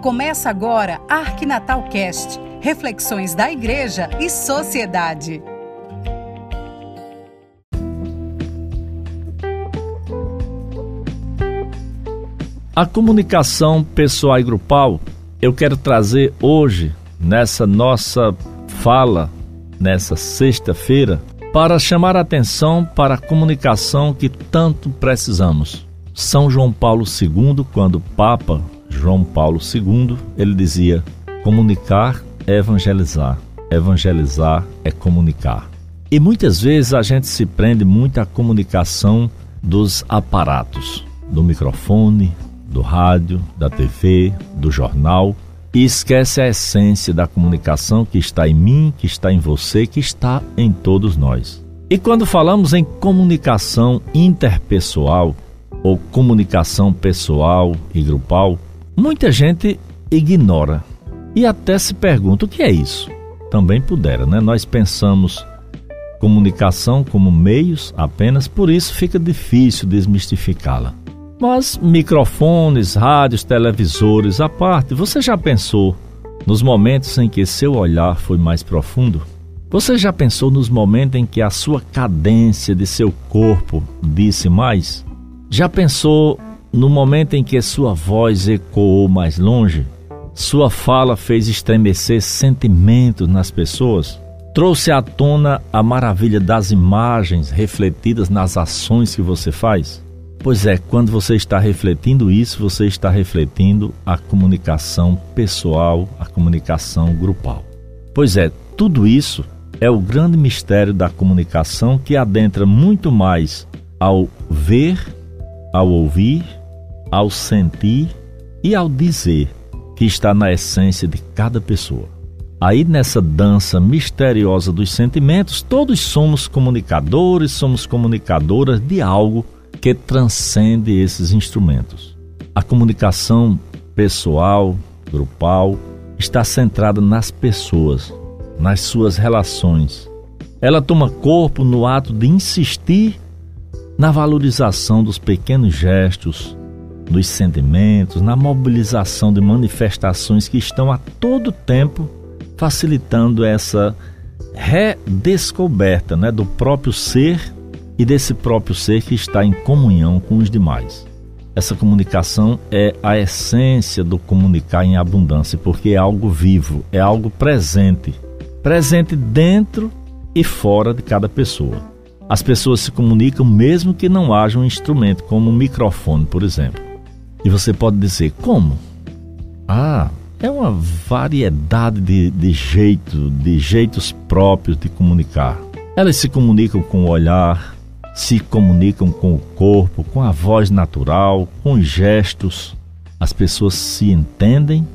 Começa agora Arquinatal Cast, reflexões da igreja e sociedade. A comunicação pessoal e grupal, eu quero trazer hoje nessa nossa fala, nessa sexta-feira, para chamar a atenção para a comunicação que tanto precisamos. São João Paulo II, quando Papa João Paulo II, ele dizia: comunicar é evangelizar, evangelizar é comunicar. E muitas vezes a gente se prende muito à comunicação dos aparatos, do microfone, do rádio, da TV, do jornal, e esquece a essência da comunicação que está em mim, que está em você, que está em todos nós. E quando falamos em comunicação interpessoal ou comunicação pessoal e grupal, Muita gente ignora e até se pergunta o que é isso. Também pudera, né? Nós pensamos comunicação como meios apenas, por isso fica difícil desmistificá-la. Mas microfones, rádios, televisores à parte, você já pensou nos momentos em que seu olhar foi mais profundo? Você já pensou nos momentos em que a sua cadência de seu corpo disse mais? Já pensou no momento em que sua voz ecoou mais longe, sua fala fez estremecer sentimentos nas pessoas, trouxe à tona a maravilha das imagens refletidas nas ações que você faz? Pois é, quando você está refletindo isso, você está refletindo a comunicação pessoal, a comunicação grupal. Pois é, tudo isso é o grande mistério da comunicação que adentra muito mais ao ver, ao ouvir ao sentir e ao dizer que está na essência de cada pessoa. Aí nessa dança misteriosa dos sentimentos, todos somos comunicadores, somos comunicadoras de algo que transcende esses instrumentos. A comunicação pessoal, grupal, está centrada nas pessoas, nas suas relações. Ela toma corpo no ato de insistir na valorização dos pequenos gestos, nos sentimentos, na mobilização de manifestações que estão a todo tempo facilitando essa redescoberta né, do próprio ser e desse próprio ser que está em comunhão com os demais. Essa comunicação é a essência do comunicar em abundância, porque é algo vivo, é algo presente, presente dentro e fora de cada pessoa. As pessoas se comunicam mesmo que não haja um instrumento, como um microfone, por exemplo. E você pode dizer, como? Ah, é uma variedade de, de jeito, de jeitos próprios de comunicar. Elas se comunicam com o olhar, se comunicam com o corpo, com a voz natural, com gestos. As pessoas se entendem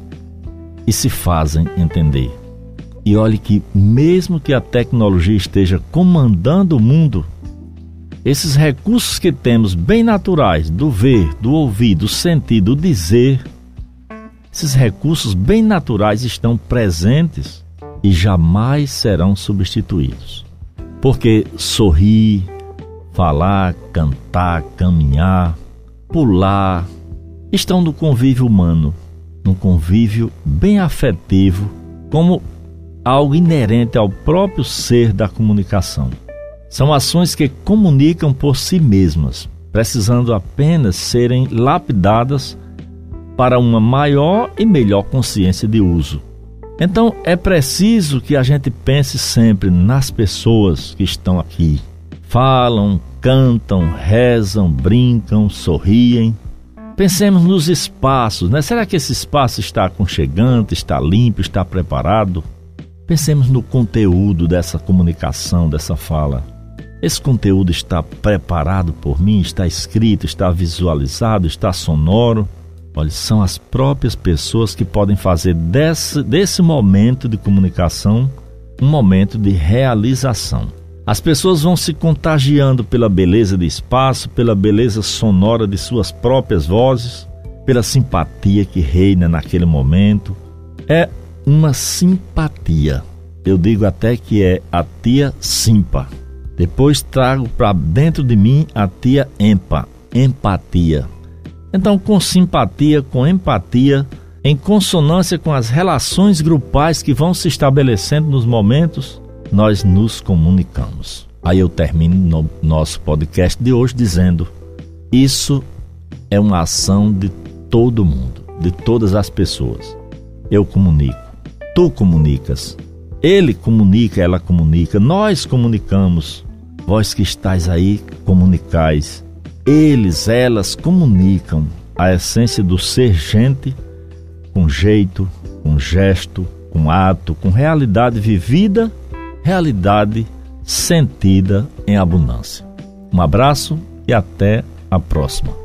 e se fazem entender. E olhe que, mesmo que a tecnologia esteja comandando o mundo, esses recursos que temos bem naturais do ver, do ouvir, do sentir, do dizer, esses recursos bem naturais estão presentes e jamais serão substituídos. Porque sorrir, falar, cantar, caminhar, pular, estão no convívio humano, num convívio bem afetivo, como algo inerente ao próprio ser da comunicação. São ações que comunicam por si mesmas, precisando apenas serem lapidadas para uma maior e melhor consciência de uso. Então é preciso que a gente pense sempre nas pessoas que estão aqui. Falam, cantam, rezam, brincam, sorriem. Pensemos nos espaços, né? Será que esse espaço está aconchegante, está limpo, está preparado? Pensemos no conteúdo dessa comunicação, dessa fala. Esse conteúdo está preparado por mim, está escrito, está visualizado, está sonoro. Olha, são as próprias pessoas que podem fazer desse, desse momento de comunicação um momento de realização. As pessoas vão se contagiando pela beleza do espaço, pela beleza sonora de suas próprias vozes, pela simpatia que reina naquele momento. É uma simpatia. Eu digo até que é a tia simpa. Depois trago para dentro de mim a tia empa, empatia. Então, com simpatia, com empatia, em consonância com as relações grupais que vão se estabelecendo nos momentos, nós nos comunicamos. Aí eu termino no nosso podcast de hoje dizendo: isso é uma ação de todo mundo, de todas as pessoas. Eu comunico, tu comunicas, ele comunica, ela comunica, nós comunicamos. Vós que estáis aí, comunicais. Eles, elas comunicam a essência do ser gente com jeito, com gesto, com ato, com realidade vivida, realidade sentida em abundância. Um abraço e até a próxima.